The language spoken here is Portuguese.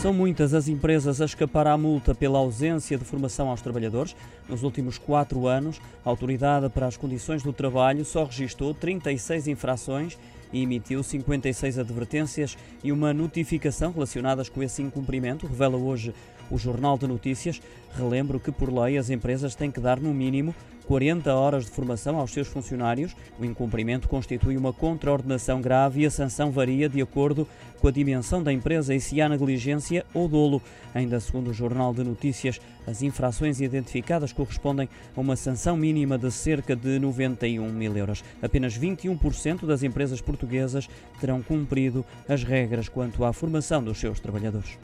São muitas as empresas a escapar à multa pela ausência de formação aos trabalhadores. Nos últimos quatro anos, a Autoridade para as Condições do Trabalho só registrou 36 infrações e emitiu 56 advertências e uma notificação relacionadas com esse incumprimento, revela hoje o Jornal de Notícias. Relembro que, por lei, as empresas têm que dar no mínimo 40 horas de formação aos seus funcionários. O incumprimento constitui uma contraordenação grave e a sanção varia de acordo com a dimensão da empresa e se há negligência ou dolo. Ainda segundo o Jornal de Notícias, as infrações identificadas correspondem a uma sanção mínima de cerca de 91 mil euros. Apenas 21% das empresas portuguesas terão cumprido as regras quanto à formação dos seus trabalhadores.